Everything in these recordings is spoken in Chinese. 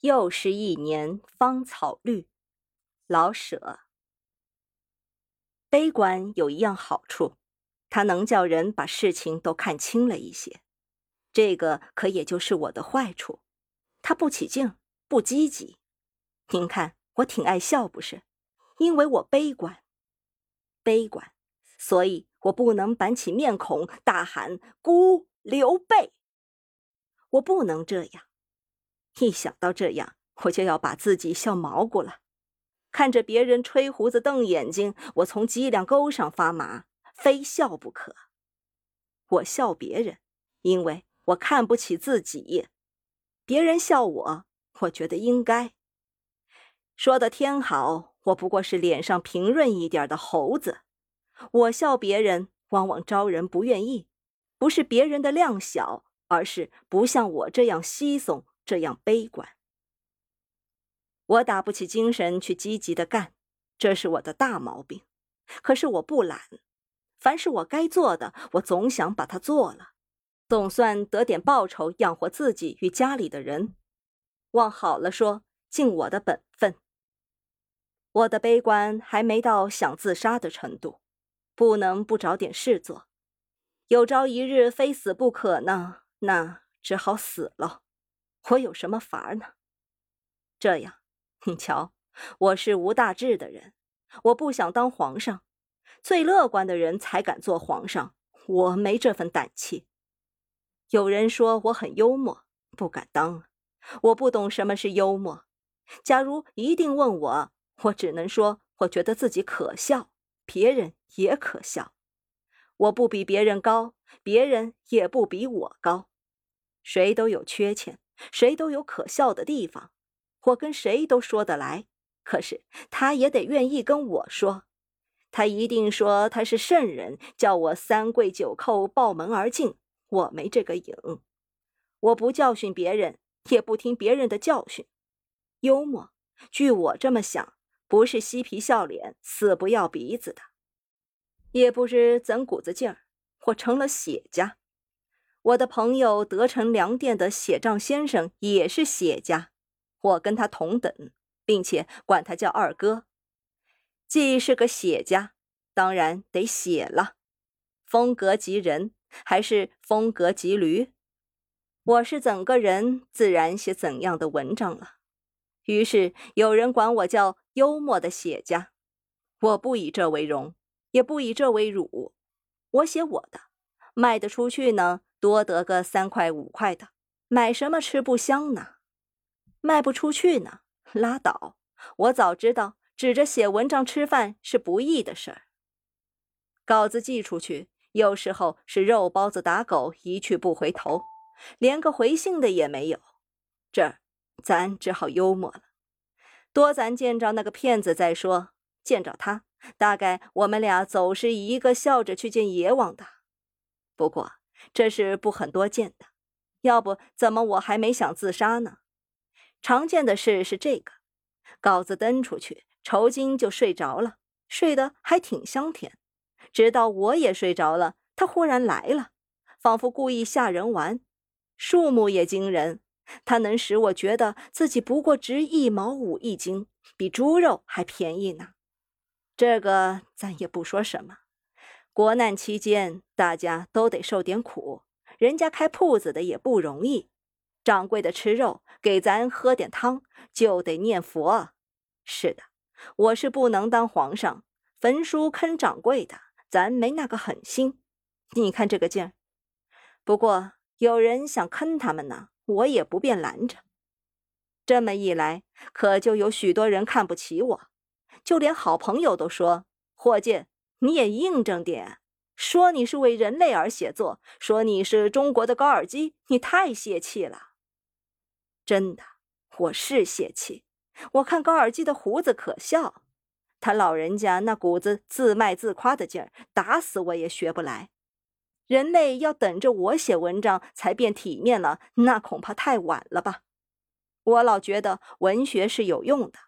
又是一年芳草绿，老舍。悲观有一样好处，它能叫人把事情都看清了一些。这个可也就是我的坏处，它不起劲，不积极。您看，我挺爱笑，不是？因为我悲观，悲观，所以我不能板起面孔大喊“孤刘备”，我不能这样。一想到这样，我就要把自己笑毛骨了。看着别人吹胡子瞪眼睛，我从脊梁沟上发麻，非笑不可。我笑别人，因为我看不起自己；别人笑我，我觉得应该。说的天好，我不过是脸上平润一点的猴子。我笑别人，往往招人不愿意，不是别人的量小，而是不像我这样稀松。这样悲观，我打不起精神去积极的干，这是我的大毛病。可是我不懒，凡是我该做的，我总想把它做了，总算得点报酬养活自己与家里的人。往好了说，尽我的本分。我的悲观还没到想自杀的程度，不能不找点事做。有朝一日非死不可呢，那只好死了。我有什么法儿呢？这样，你瞧，我是无大志的人，我不想当皇上。最乐观的人才敢做皇上，我没这份胆气。有人说我很幽默，不敢当。我不懂什么是幽默。假如一定问我，我只能说，我觉得自己可笑，别人也可笑。我不比别人高，别人也不比我高，谁都有缺陷。谁都有可笑的地方，我跟谁都说得来。可是他也得愿意跟我说，他一定说他是圣人，叫我三跪九叩抱门而进。我没这个瘾，我不教训别人，也不听别人的教训。幽默，据我这么想，不是嬉皮笑脸、死不要鼻子的，也不知怎股子劲儿，我成了写家。我的朋友德成粮店的写账先生也是写家，我跟他同等，并且管他叫二哥。既是个写家，当然得写了。风格及人，还是风格及驴？我是怎个人，自然写怎样的文章了。于是有人管我叫幽默的写家，我不以这为荣，也不以这为辱。我写我的，卖得出去呢。多得个三块五块的，买什么吃不香呢？卖不出去呢，拉倒。我早知道指着写文章吃饭是不易的事儿。稿子寄出去，有时候是肉包子打狗，一去不回头，连个回信的也没有。这儿咱只好幽默了。多咱见着那个骗子再说，见着他，大概我们俩总是一个笑着去见阎王的。不过。这是不很多见的，要不怎么我还没想自杀呢？常见的事是这个：稿子登出去，酬金就睡着了，睡得还挺香甜。直到我也睡着了，他忽然来了，仿佛故意吓人玩。数目也惊人，他能使我觉得自己不过值一毛五一斤，比猪肉还便宜呢。这个咱也不说什么。国难期间，大家都得受点苦。人家开铺子的也不容易，掌柜的吃肉，给咱喝点汤，就得念佛。是的，我是不能当皇上，焚书坑掌柜的，咱没那个狠心。你看这个劲儿。不过有人想坑他们呢，我也不便拦着。这么一来，可就有许多人看不起我，就连好朋友都说：“霍建。”你也硬正点，说你是为人类而写作，说你是中国的高尔基，你太泄气了。真的，我是泄气。我看高尔基的胡子可笑，他老人家那股子自卖自夸的劲儿，打死我也学不来。人类要等着我写文章才变体面了，那恐怕太晚了吧？我老觉得文学是有用的，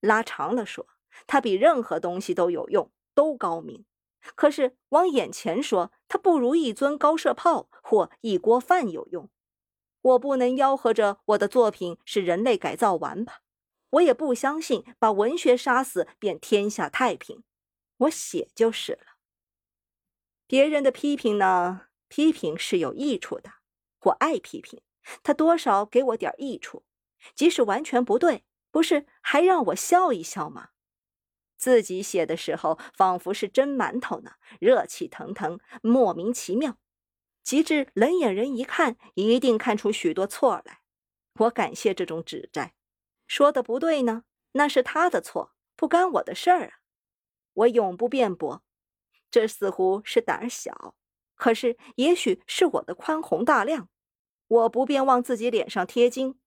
拉长了说，它比任何东西都有用。都高明，可是往眼前说，它不如一尊高射炮或一锅饭有用。我不能吆喝着我的作品是人类改造完吧？我也不相信把文学杀死便天下太平。我写就是了。别人的批评呢？批评是有益处的，我爱批评，他多少给我点益处，即使完全不对，不是还让我笑一笑吗？自己写的时候，仿佛是蒸馒头呢，热气腾腾，莫名其妙。及至冷眼人一看，一定看出许多错来。我感谢这种指摘，说的不对呢，那是他的错，不干我的事儿啊。我永不辩驳。这似乎是胆儿小，可是也许是我的宽宏大量。我不便往自己脸上贴金，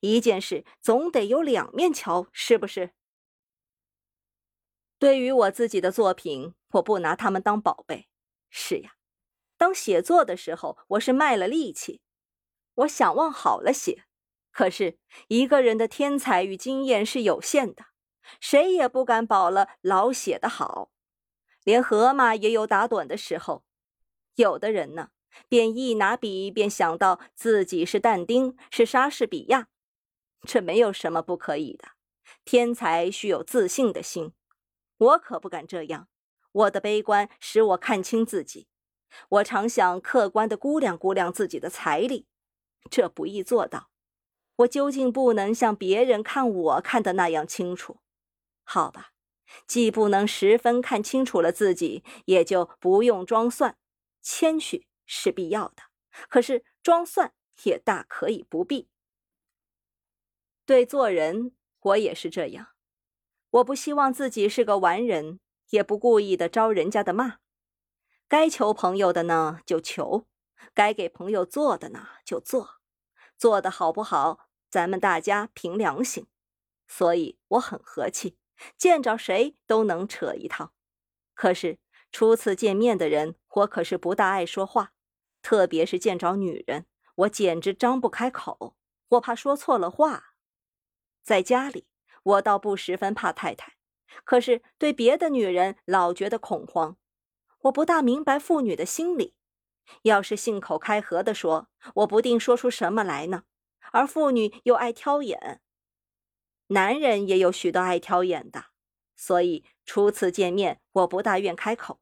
一件事总得有两面瞧，是不是？对于我自己的作品，我不拿他们当宝贝。是呀，当写作的时候，我是卖了力气。我想往好了写，可是一个人的天才与经验是有限的，谁也不敢保了老写得好。连河马也有打盹的时候，有的人呢，便一拿笔便想到自己是但丁，是莎士比亚，这没有什么不可以的。天才需有自信的心，我可不敢这样。我的悲观使我看清自己，我常想客观的估量估量自己的财力，这不易做到。我究竟不能像别人看我看的那样清楚，好吧？既不能十分看清楚了自己，也就不用装蒜。谦虚是必要的，可是装蒜也大可以不必。对做人，我也是这样。我不希望自己是个完人，也不故意的招人家的骂。该求朋友的呢就求，该给朋友做的呢就做，做的好不好，咱们大家凭良心。所以我很和气。见着谁都能扯一套，可是初次见面的人，我可是不大爱说话，特别是见着女人，我简直张不开口，我怕说错了话。在家里，我倒不十分怕太太，可是对别的女人老觉得恐慌。我不大明白妇女的心理，要是信口开河的说，我不定说出什么来呢。而妇女又爱挑眼。男人也有许多爱挑眼的，所以初次见面我不大愿开口。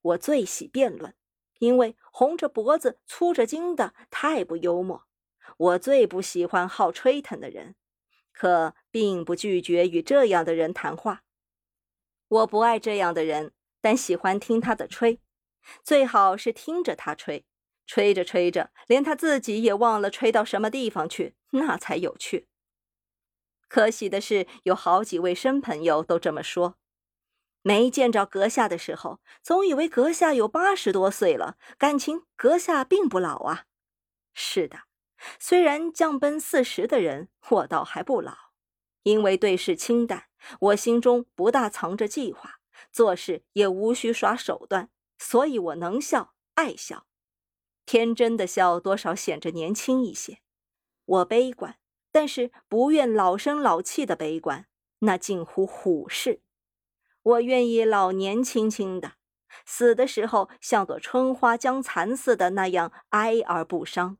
我最喜辩论，因为红着脖子粗着筋的太不幽默。我最不喜欢好吹腾的人，可并不拒绝与这样的人谈话。我不爱这样的人，但喜欢听他的吹，最好是听着他吹，吹着吹着，连他自己也忘了吹到什么地方去，那才有趣。可喜的是，有好几位生朋友都这么说。没见着阁下的时候，总以为阁下有八十多岁了，感情阁下并不老啊。是的，虽然降奔四十的人，我倒还不老，因为对事清淡，我心中不大藏着计划，做事也无需耍手段，所以我能笑，爱笑，天真的笑，多少显着年轻一些。我悲观。但是不愿老生老气的悲观，那近乎虎视。我愿意老年轻轻的，死的时候像朵春花将残似的那样哀而不伤。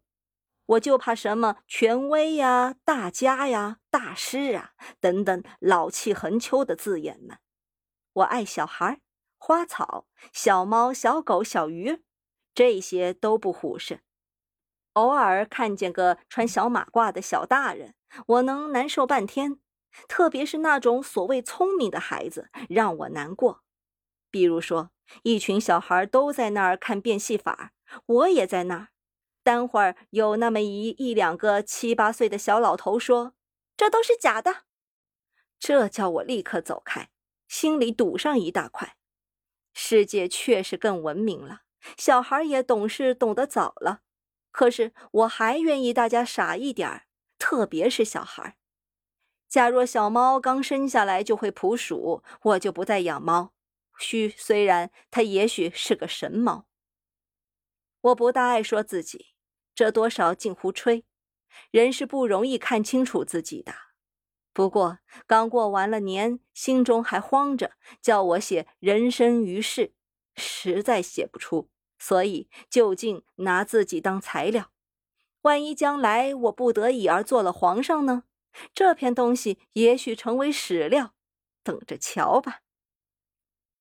我就怕什么权威呀、大家呀、大师啊等等老气横秋的字眼们。我爱小孩、花草、小猫、小狗、小鱼，这些都不虎视。偶尔看见个穿小马褂的小大人，我能难受半天。特别是那种所谓聪明的孩子，让我难过。比如说，一群小孩都在那儿看变戏法，我也在那儿。待会儿有那么一一两个七八岁的小老头说：“这都是假的。”这叫我立刻走开，心里堵上一大块。世界确实更文明了，小孩也懂事，懂得早了。可是我还愿意大家傻一点儿，特别是小孩。假若小猫刚生下来就会捕鼠，我就不再养猫。须虽然它也许是个神猫。我不大爱说自己，这多少近乎吹。人是不容易看清楚自己的。不过刚过完了年，心中还慌着，叫我写人生于世，实在写不出。所以就近拿自己当材料，万一将来我不得已而做了皇上呢？这篇东西也许成为史料，等着瞧吧。